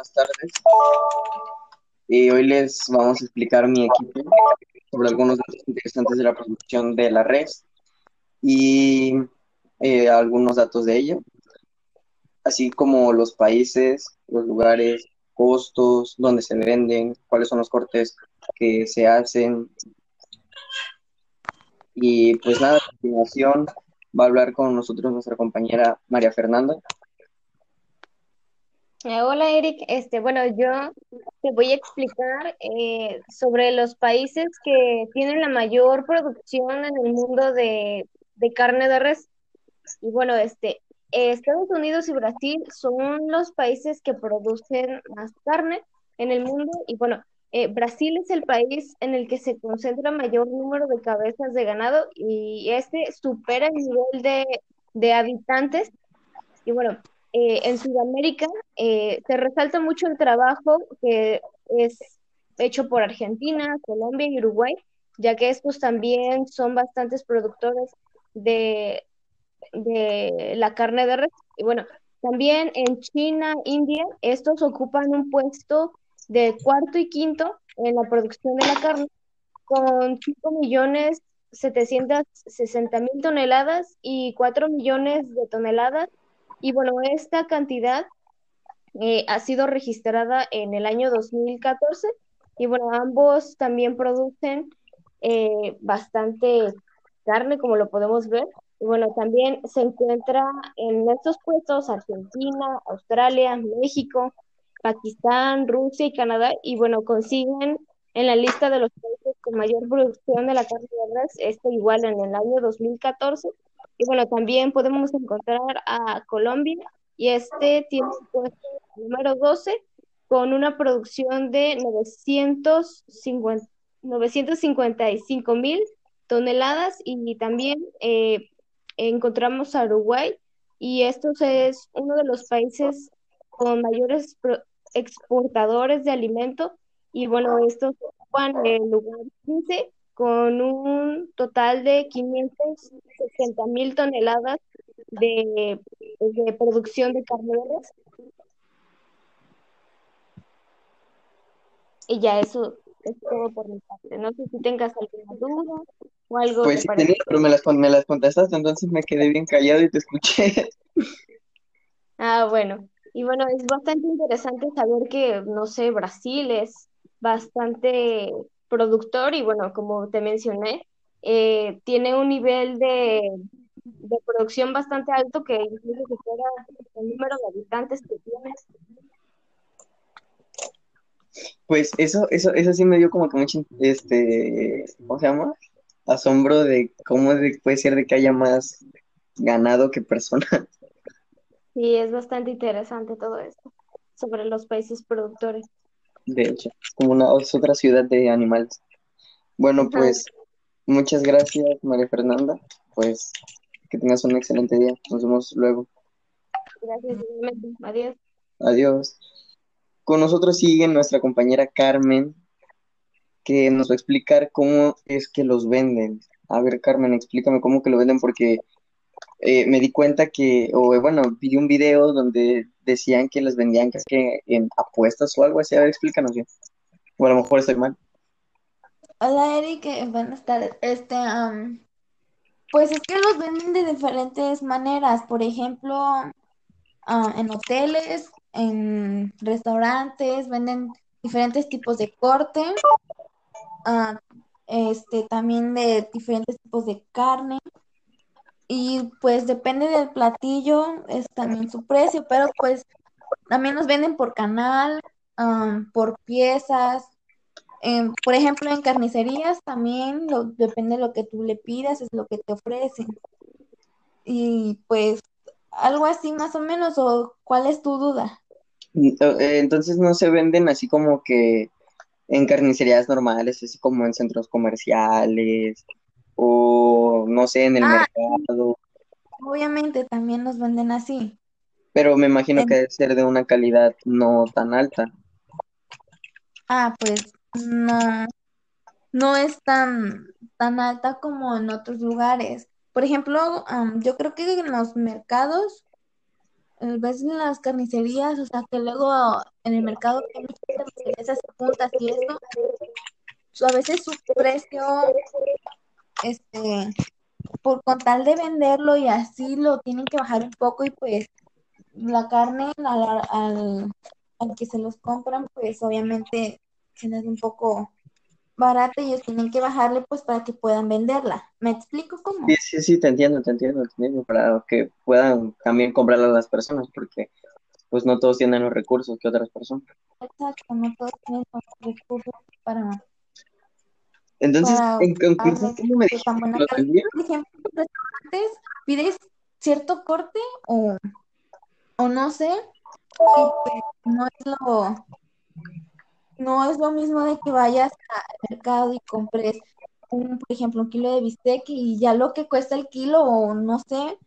buenas tardes. Y hoy les vamos a explicar mi equipo sobre algunos datos interesantes de la producción de la red y eh, algunos datos de ello, así como los países, los lugares, costos, dónde se venden, cuáles son los cortes que se hacen. Y pues nada, a continuación va a hablar con nosotros nuestra compañera María Fernanda. Eh, hola Eric, este, bueno, yo te voy a explicar eh, sobre los países que tienen la mayor producción en el mundo de, de carne de res. Y bueno, este, Estados Unidos y Brasil son los países que producen más carne en el mundo. Y bueno, eh, Brasil es el país en el que se concentra mayor número de cabezas de ganado y este supera el nivel de, de habitantes. Y bueno, eh, en Sudamérica eh, se resalta mucho el trabajo que es hecho por Argentina, Colombia y Uruguay, ya que estos también son bastantes productores de, de la carne de res. Y bueno, también en China, India, estos ocupan un puesto de cuarto y quinto en la producción de la carne, con 5 millones 760 mil toneladas y 4 millones de toneladas y bueno, esta cantidad eh, ha sido registrada en el año 2014 y bueno, ambos también producen eh, bastante carne, como lo podemos ver. Y bueno, también se encuentra en estos puestos Argentina, Australia, México, Pakistán, Rusia y Canadá. Y bueno, consiguen en la lista de los países con mayor producción de la carne de res, esto igual en el año 2014 y bueno, también podemos encontrar a Colombia y este tiene el puesto número 12 con una producción de 950, 955 mil toneladas y también eh, encontramos a Uruguay y esto es uno de los países con mayores exportadores de alimento y bueno, estos ocupan el lugar 15 con un total de 560 mil toneladas de, de, producción de res. Y ya eso es todo por mi parte. No sé si tengas alguna duda o algo. Pues sí tenía, pero me las, me las contestaste, entonces me quedé bien callado y te escuché. Ah, bueno. Y bueno, es bastante interesante saber que, no sé, Brasil es bastante productor y bueno, como te mencioné, eh, tiene un nivel de, de, producción bastante alto que incluso supera el número de habitantes que tiene. Pues eso, eso, eso sí me dio como que mucho, este, ¿cómo se llama? Asombro de cómo puede ser de que haya más ganado que personas. Sí, es bastante interesante todo esto sobre los países productores de hecho, como una otra ciudad de animales. Bueno, pues muchas gracias, María Fernanda. Pues que tengas un excelente día. Nos vemos luego. Gracias, adiós. Adiós. Con nosotros sigue nuestra compañera Carmen, que nos va a explicar cómo es que los venden. A ver, Carmen, explícame cómo que lo venden, porque eh, me di cuenta que, o bueno, vi un video donde decían que les vendían que en apuestas o algo así. A ver, explícanos bien. O a lo mejor estoy mal. Hola, Eric. Eh, buenas tardes. Este, pues es que los venden de diferentes maneras. Por ejemplo, en hoteles, en restaurantes, venden diferentes tipos de corte. este, también de diferentes tipos de carne. Y pues depende del platillo, es también su precio, pero pues también nos venden por canal, por piezas. Em, por ejemplo, en carnicerías también lo, depende de lo que tú le pidas, es lo que te ofrecen. Y pues algo así más o menos, o cuál es tu duda? Eh, entonces no se venden así como que en carnicerías normales, así como en centros comerciales o no sé, en el ah, mercado. Obviamente también nos venden así. Pero me imagino que debe ser de una calidad no tan alta. Ah, pues no, no es tan, tan alta como en otros lugares. Por ejemplo, yo creo que en los mercados eh, ves en las carnicerías, o sea, que luego en el mercado hay muchas carnicerías puntas y eso, so, a veces su precio, este, por con tal de venderlo y así lo tienen que bajar un poco y pues la carne al, al, al que se los compran, pues obviamente se les un poco barata y ellos tienen que bajarle pues para que puedan venderla. ¿Me explico cómo? Sí, sí, sí, te entiendo, te entiendo, te entiendo, para que puedan también comprarla a las personas, porque pues no todos tienen los recursos que otras personas. Exacto, no todos tienen los recursos para... Entonces, para en conclusión, ¿cómo me dijiste? Por ejemplo, restaurantes pides cierto corte o, o no sé, pues no es lo no es lo mismo de que vayas al mercado y compres un, por ejemplo, un kilo de bistec y ya lo que cuesta el kilo o no sé,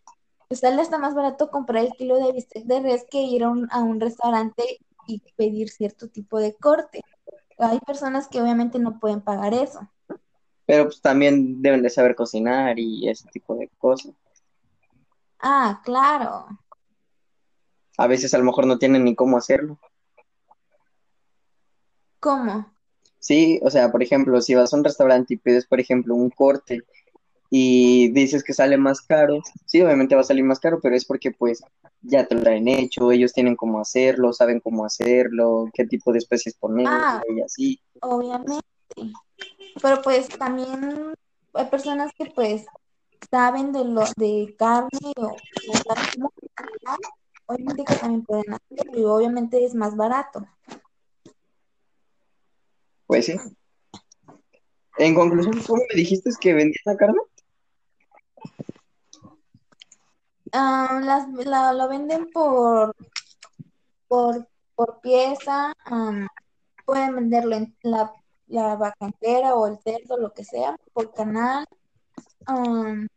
pues sale hasta más barato comprar el kilo de bistec de res que ir a un, a un restaurante y pedir cierto tipo de corte. Hay personas que obviamente no pueden pagar eso. Pero pues también deben de saber cocinar y ese tipo de cosas. Ah, claro. A veces a lo mejor no tienen ni cómo hacerlo. ¿Cómo? Sí, o sea, por ejemplo, si vas a un restaurante y pides, por ejemplo, un corte y dices que sale más caro, sí, obviamente va a salir más caro, pero es porque pues ya te lo han hecho, ellos tienen cómo hacerlo, saben cómo hacerlo, qué tipo de especies poner Ah, y así. obviamente. Pero pues también hay personas que pues saben de lo de carne o, o saben cómo cocinar, obviamente que también pueden hacerlo y obviamente es más barato. Pues sí. En conclusión, ¿cómo me dijiste que vendían la carne? Ah, las, la- lo venden por, por, por pieza, am, pueden venderlo en la, la vaca entera o el cerdo, lo que sea, por canal, am,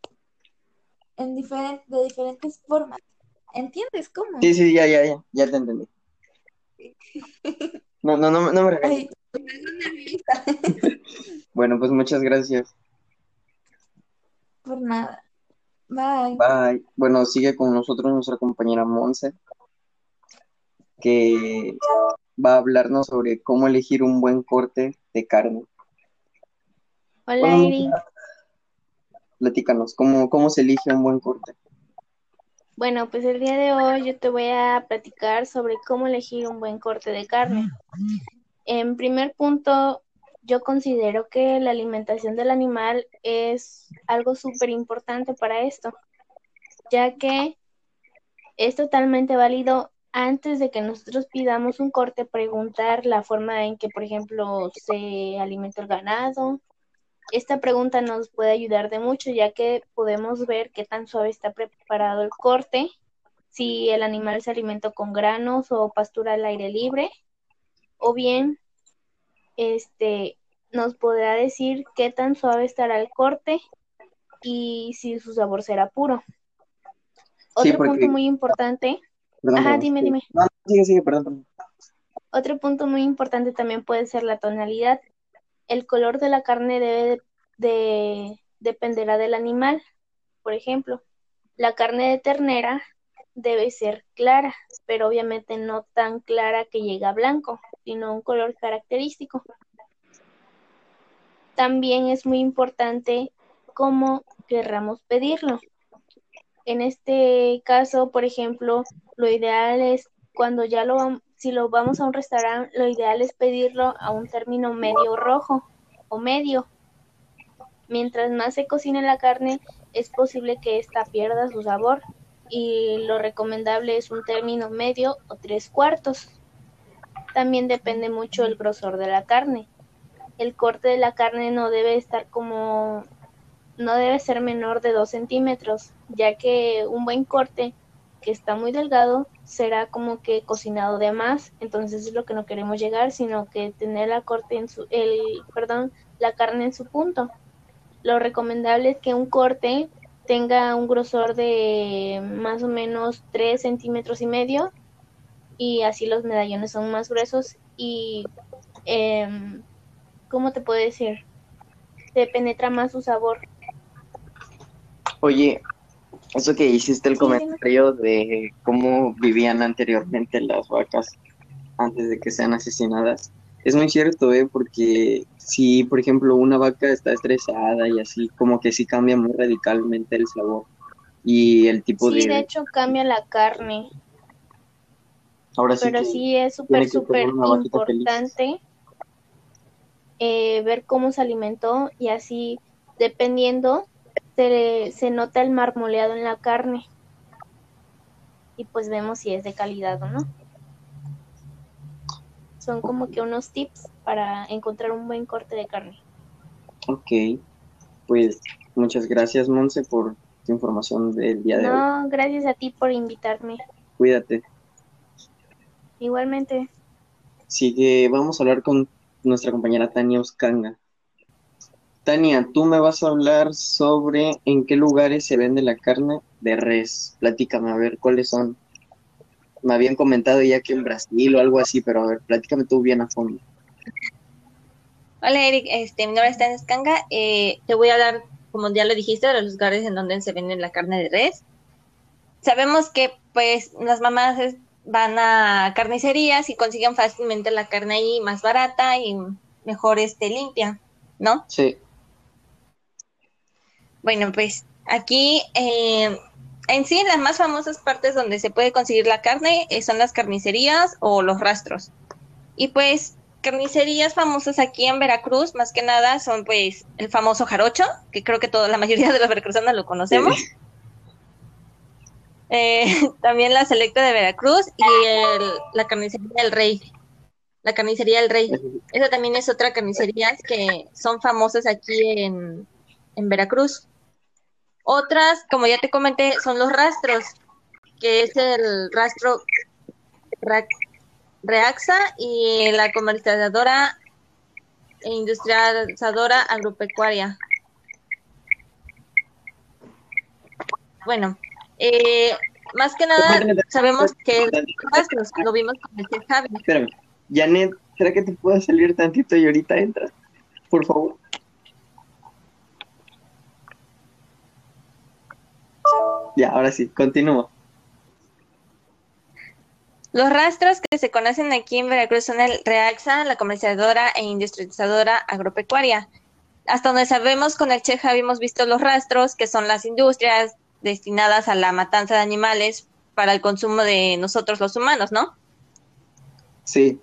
en diferen- de diferentes formas. ¿Entiendes cómo? Sí, sí, ya, ya, ya, ya te entendí. No, no, no, no me regañes. Ay. Bueno, pues muchas gracias. Por nada. Bye. Bye. Bueno, sigue con nosotros nuestra compañera Monse, que va a hablarnos sobre cómo elegir un buen corte de carne. Hola, Bueno, Eri. platícanos, ¿cómo, cómo se elige un buen corte? Bueno, pues el día de hoy yo te voy a platicar sobre cómo elegir un buen corte de carne. En primer punto, yo considero que la alimentación del animal es algo súper importante para esto, ya que es totalmente válido antes de que nosotros pidamos un corte, preguntar la forma en que, por ejemplo, se alimenta el ganado. Esta pregunta nos puede ayudar de mucho, ya que podemos ver qué tan suave está preparado el corte, si el animal se alimentó con granos o pastura al aire libre, o bien este nos podrá decir qué tan suave estará el corte y si su sabor será puro. Sí, Otro porque- punto muy importante, Perdón, Ajá, perdón. dime, dime. No, sigue, sigue, perdón, perdón. otro punto muy importante también puede ser la tonalidad. El color de la carne debe de, de- dependerá del animal. Por ejemplo, la carne de ternera debe ser clara, pero obviamente no tan clara que llegue a blanco, sino un color característico. También es muy importante cómo querramos pedirlo. En este caso, por ejemplo, lo ideal es cuando ya lo si lo vamos a un restaurante, lo ideal es pedirlo a un término medio rojo o medio. Mientras más se cocine la carne, es posible que ésta pierda su sabor y lo recomendable es un término medio o tres cuartos. También depende mucho el grosor de la carne. El corte de la carne no debe estar como no debe ser menor de 2 centímetros, ya que un buen corte que está muy delgado será como que cocinado de más, entonces es lo que no queremos llegar, sino que tener la corte en su, el, perdón, la carne en su punto. Lo recomendable es que un corte tenga un grosor de más o menos 3 centímetros y medio y así los medallones son más gruesos y em, ¿cómo te puedo decir? Te penetra más su sabor. Oye, Eso que hiciste el comentario de cómo vivían anteriormente las vacas antes de que sean asesinadas. Es muy cierto, ¿eh? Porque si, por ejemplo, una vaca está estresada y así, como que sí cambia muy radicalmente el sabor y el tipo Sí, de... de hecho cambia la carne, Ahora sí pero sí es súper, súper importante eh, ver cómo se alimentó y así, dependiendo, se, se nota el marmoleado en la carne y pues vemos si es de calidad o no. Son como que unos tips para encontrar un buen corte de carne. Ok, pues muchas gracias, Monse, por tu información del día de hoy. No, gracias a ti por invitarme. Cuídate. Igualmente. Sigue, vamos a hablar con nuestra compañera Tania Uscanga. Tania, tú me vas a hablar sobre en qué lugares se vende la carne de res. Platícame, a ver, ¿cuáles son? Me habían comentado ya que en Brasil o algo así, pero a ver, platícame tú bien a fondo. Hola Eric, este, mi nombre es Tania Escanga. Eh, te voy a hablar, como ya lo dijiste, de los lugares en donde se vende la carne de res. Sabemos que pues las mamás es- van a carnicerías y consiguen fácilmente la carne ahí más barata y mejor este, limpia, ¿no? Sí, Bueno, pues aquí eh, en sí las más famosas partes donde se puede conseguir la carne eh, son las carnicerías o los rastros. Y pues carnicerías famosas aquí en Veracruz, más que nada, son pues el famoso jarocho, que creo que toda la mayoría de los veracruzanos lo conocemos. Eh, también la Selecta de Veracruz y el- la carnicería del Rey. La carnicería del Rey. Esa también es otra carnicería que son famosas aquí en, en Veracruz. Otras, como ya te comenté, son los rastros, que es el rastro Ra- Reaxa y la comercializadora e industrializadora agropecuaria. Bueno, eh, más que nada sabemos que los rastros, lo vimos con el Javi. espérame. Janet, ¿será que te puedo salir tantito y ahorita entras? Por favor. Ya, ahora sí, continúa. Los rastros que se conocen aquí en Veracruz son el Reaxa, la comercializadora e industrializadora agropecuaria. Hasta donde sabemos, con el Cheja habíamos visto los rastros, que son las industrias destinadas a la matanza de animales para el consumo de nosotros los humanos, ¿no? Sí,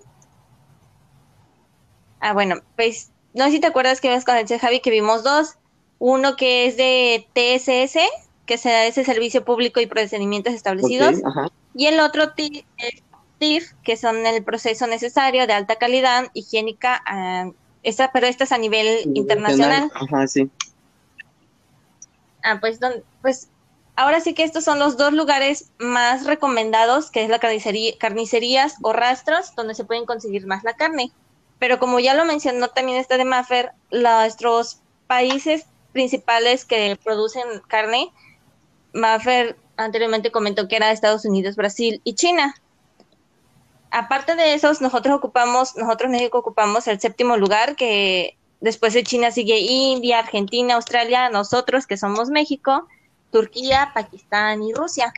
Ah, bueno, pues no sé si te acuerdas que vimos con el Che Javi que vimos dos. Uno que es de TSS, que se da ese servicio público y procedimientos establecidos. ok, ajá. Y el otro es TIF, que son el proceso necesario de alta calidad higiénica, ah, esta, pero esta es a nivel internacional. Ajá, sí. Ah, pues, don- pues ahora sí que estos son los dos lugares más recomendados, que es la carnicería, carnicerías o rastros, donde se pueden conseguir más la carne. Pero como ya lo mencionó también esta de Maffer, nuestros países principales que producen carne, Maffer anteriormente comentó que era Estados Unidos, Brasil y China. Aparte de esos, nosotros ocupamos, nosotros México ocupamos el séptimo lugar, que después de China sigue India, Argentina, Australia, nosotros que somos México, Turquía, Pakistán y Rusia.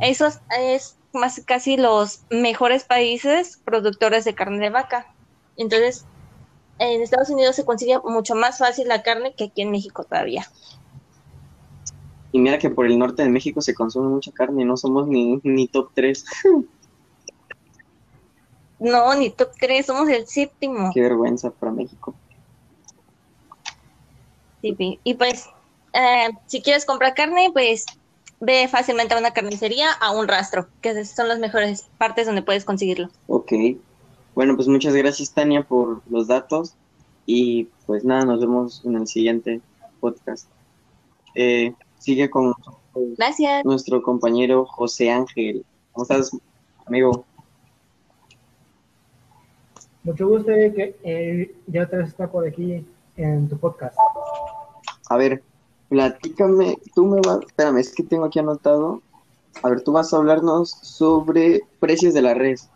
Esos es más casi los mejores países productores de carne de vaca. Entonces, en Estados Unidos se consigue mucho más fácil la carne que aquí en México todavía. Y mira que por el norte de México se consume mucha carne, no somos ni, ni top 3. No, ni top 3, somos el séptimo. Qué vergüenza para México. Sí. Y pues, eh, si quieres comprar carne, pues ve fácilmente a una carnicería, a un rastro, que son las mejores partes donde puedes conseguirlo. Ok. Bueno, pues muchas gracias Tania por los datos y pues nada, nos vemos en el siguiente podcast. Eh, sigue con Gracias. nuestro compañero José Ángel. ¿Cómo estás, amigo? Mucho gusto de que eh, ya otra vez está por aquí en tu podcast. A ver, platícame, tú me vas, espérame, es que tengo aquí anotado. A ver, tú vas a hablarnos sobre precios de la res.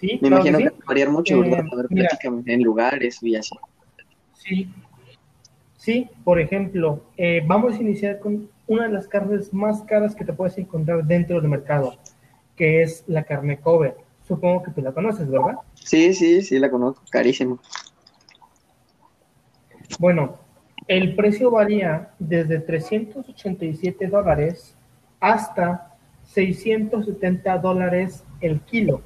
Sí, Me claro imagino que va a variar mucho, Eh, ¿verdad? A ver, mira. platícame, en lugares y así. Sí, Sí, por ejemplo, eh, vamos a iniciar con una de las carnes más caras que te puedes encontrar dentro del mercado, que es la carne Kobe. Supongo que tú la conoces, ¿verdad? Sí, sí, sí, la conozco, carísimo. Bueno, el precio varía desde 387 dólares hasta 670 dólares el kilo.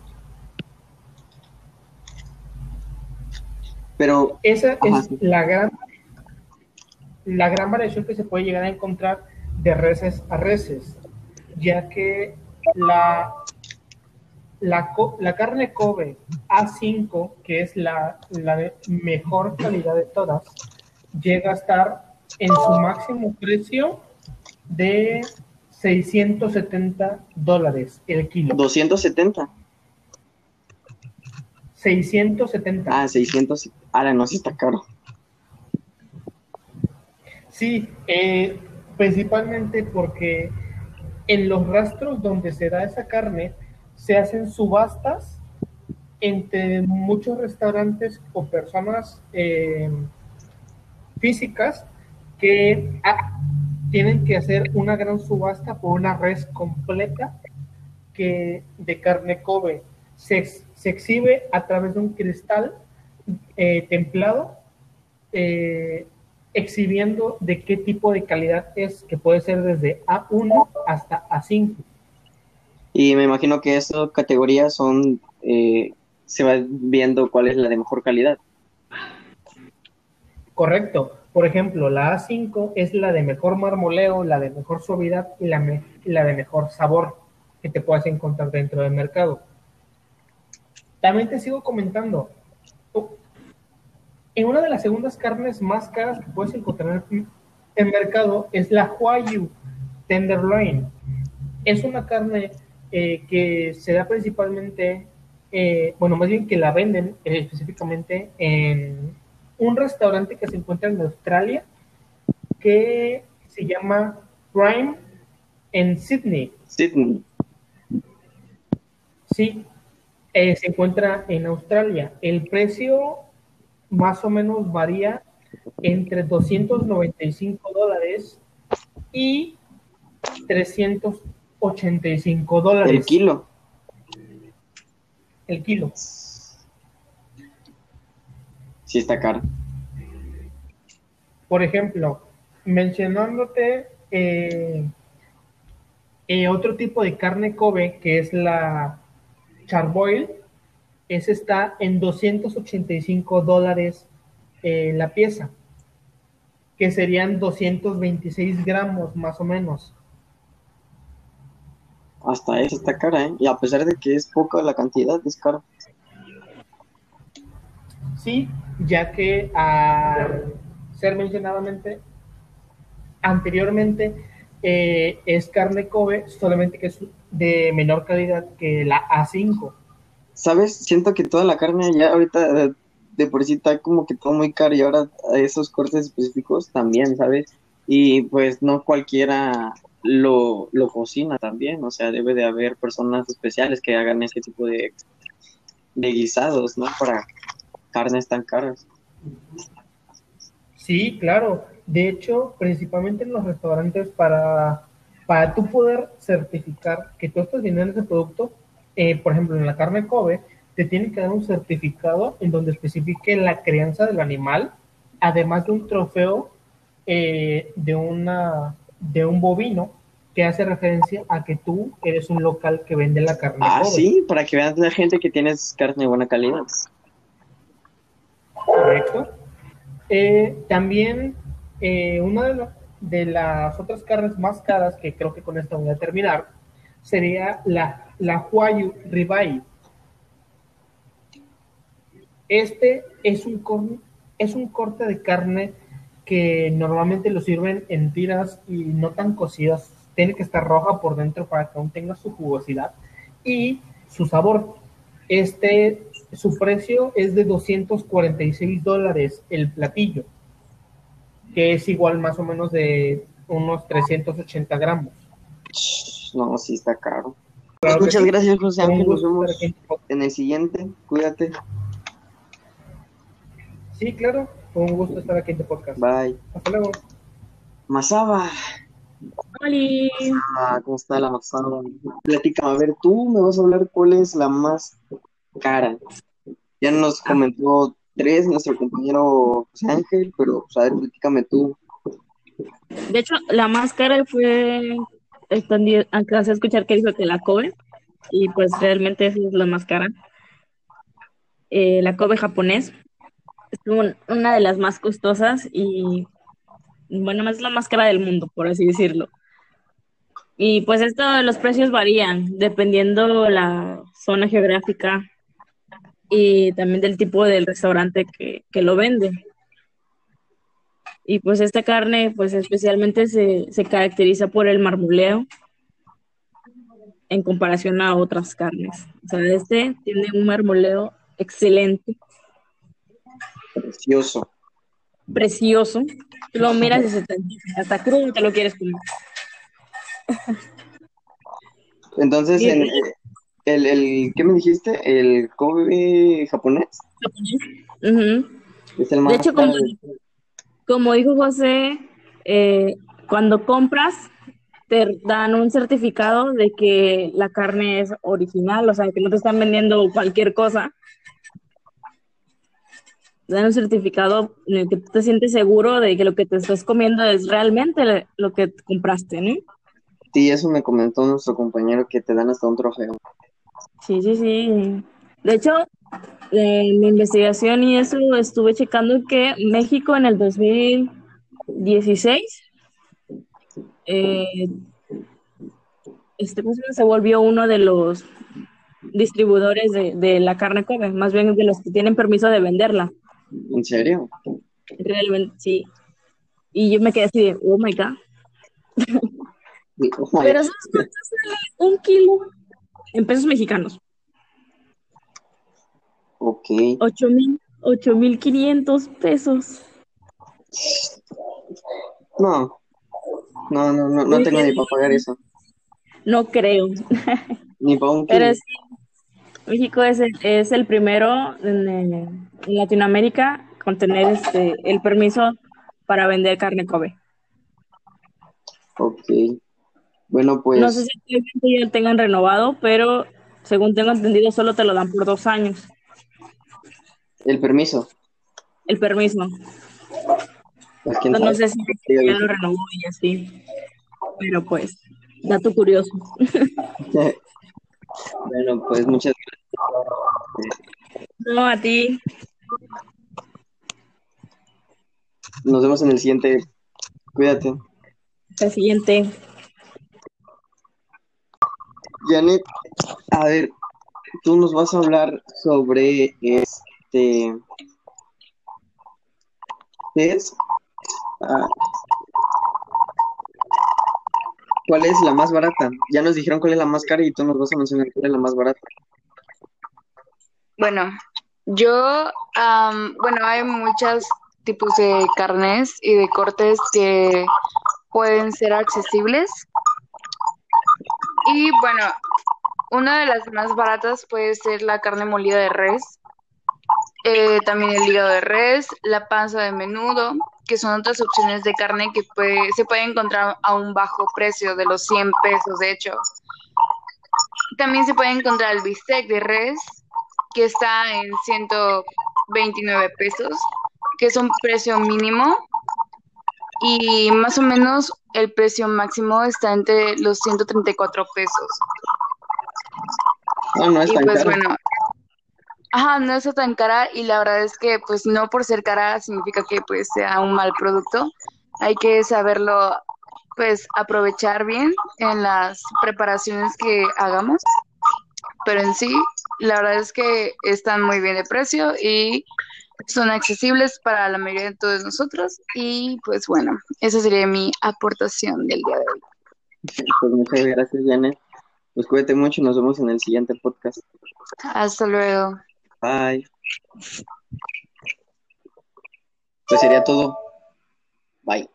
Pero, Esa Ajá, es la gran, la gran variación que se puede llegar a encontrar de reses a reses, ya que la, la, la carne Kobe A5, que es la, la de mejor calidad de todas, llega a estar en su máximo precio de 670 dólares el kilo. 270. 670. Ah, 600. Ahora no, sí está caro. Sí, eh, principalmente porque en los rastros donde se da esa carne se hacen subastas entre muchos restaurantes o personas eh, físicas que ah, tienen que hacer una gran subasta por una res completa que de carne Kobe. Se, se exhibe a través de un cristal eh, templado eh, exhibiendo de qué tipo de calidad es, que puede ser desde A1 hasta A5. Y me imagino que esas categorías son. eh, se va viendo cuál es la de mejor calidad. Correcto. Por ejemplo, la A5 es la de mejor marmoleo, la de mejor suavidad y la, me- la de mejor sabor que te puedas encontrar dentro del mercado. También te sigo comentando. En una de las segundas carnes más caras que puedes encontrar en el mercado es la Huayu Tenderloin. Es una carne eh, que se da principalmente, eh, bueno, más bien que la venden eh, específicamente en un restaurante que se encuentra en Australia que se llama Prime en Sydney. Sydney. Sí, se encuentra en Australia. El precio más o menos varía entre 295 dólares y 385 dólares El kilo. el kilo. Sí está caro. Por ejemplo, mencionándote eh, eh, otro tipo de carne Kobe, que es la charboil, ese está en 285 dólares eh, la pieza, que serían 226 gramos más o menos. Hasta eso está cara, ¿eh? Y a pesar de que es poca la cantidad, es caro. Sí, ya que al ser mencionadamente anteriormente eh, es carne Kobe, solamente que es de menor calidad que la A5. ¿Sabes? Siento que toda la carne ya ahorita eh, de por sí está como que todo muy caro y ahora esos cortes específicos también, ¿sabes? Y pues no cualquiera lo, lo cocina también, o sea, debe de haber personas especiales que hagan ese tipo de, de guisados, ¿no? Para carnes tan caras. Sí, claro. De hecho, principalmente en los restaurantes, para, para tú poder certificar que tú estás vendiendo ese producto, eh, por ejemplo, en la carne Kobe, te tienen que dar un certificado en donde especifique la crianza del animal, además de un trofeo eh, de, una, de un bovino que hace referencia a que tú eres un local que vende la carne Ah, Kobe. sí, para que vean la gente que tienes carne de buena calidad. Correcto. Eh, también eh, una de, la- de las otras carnes más caras, que creo que con esta voy a terminar, sería la, la Huayu Ribeye. Este es un, es un corte de carne que normalmente lo sirven en tiras y no tan cocidas. Tiene que estar roja por dentro para que aún tenga su jugosidad y su sabor. Este, su precio es de 246 dólares el platillo, que es igual más o menos de unos 380 gramos. No, sí está caro. Claro Muchas sí. gracias, José Ángel. Nos vemos en el siguiente. Cuídate. Sí, claro. Un gusto estar aquí en tu podcast. Bye. Hasta luego. Masaba. Ah, ¿cómo está la Masaba? Platícame, a ver, tú me vas a hablar cuál es la más cara. Ya nos comentó tres nuestro compañero José Ángel, pero pues, a ver, platícame tú. De hecho, la más cara fue, están- alcancé a escuchar que dijo que la Kobe, y pues realmente esa es la más cara. Eh, la Kobe japonés es un- una de las más costosas y, bueno, es la más cara del mundo, por así decirlo. Y pues esto, los precios varían dependiendo la zona geográfica y también del tipo del restaurante que, que lo vende. Y pues esta carne, pues especialmente se, se caracteriza por el marmoleo en comparación a otras carnes. O sea, este tiene un marmoleo excelente, Precioso. precioso. Tú lo miras y se te hasta crudo te lo quieres comer. Entonces, en- el, el, ¿qué me dijiste? ¿El Kobe japonés? Ujú. Es el más De hecho, como. Como dijo José, eh, cuando compras, te dan un certificado de que la carne es original, o sea, que no te están vendiendo cualquier cosa. Te dan un certificado en el que tú te sientes seguro de que lo que te estás comiendo es realmente lo que compraste, ¿no? Sí, eso me comentó nuestro compañero que te dan hasta un trofeo. Sí, sí, sí. De hecho, en mi investigación y eso estuve checando que México en el 2016 eh, este, ¿cómo se volvió uno de los distribuidores de, de la carne Kobe, más bien de los que tienen permiso de venderla. ¿En serio? Realmente, sí. Y yo me quedé así de, oh my God. Oh my Pero ¿sabes cuánto sale un kilo en pesos mexicanos? Ok. Ocho mil, ocho mil quinientos pesos. No. No, no, no, no tengo ni para pagar eso. No creo. Ni para un Pero kilo. sí, México es el, es el primero en, eh, en Latinoamérica con tener este, el permiso para vender carne Kobe. Ok. Bueno, pues No sé si ya lo tengan renovado, pero según tengo entendido, solo te lo dan por dos años, el permiso. el permiso. Pues No, no sé si ya lo renovó y así. Pero pues, dato curioso. Bueno, pues muchas No, a ti. gracias. Nos vemos en el siguiente. Cuídate. La siguiente. Janet, a ver, tú nos vas a hablar sobre este. ¿Qué es? Ah, ¿Cuál es la más barata? Ya nos dijeron cuál es la más cara y tú nos vas a mencionar cuál es la más barata. Bueno, yo, am, bueno, hay muchos tipos de carnes y de cortes que pueden ser accesibles. Y bueno, una de las más baratas puede ser la carne molida de res, eh, también el hígado de res, la panza de menudo, que son otras opciones de carne que puede- se puede encontrar a un bajo precio de los 100 pesos, de hecho. También se puede encontrar el bistec de res, que está en 129 pesos, que es un precio mínimo. Y más o menos el precio máximo está entre los 134 pesos. No, no es Y tan pues caro. bueno, ajá, no está tan cara y la verdad es que pues no por ser cara significa que pues sea un mal producto. Hay que saberlo pues aprovechar bien en las preparaciones que hagamos. Pero en sí, la verdad es que están muy bien de precio y son accesibles para la mayoría de todos nosotros. Y pues bueno, esa sería mi aportación del día de hoy. Pues muchas gracias, Janet. Pues cuídate mucho y nos vemos en el siguiente podcast. Hasta luego. Bye. Pues sería todo. Bye.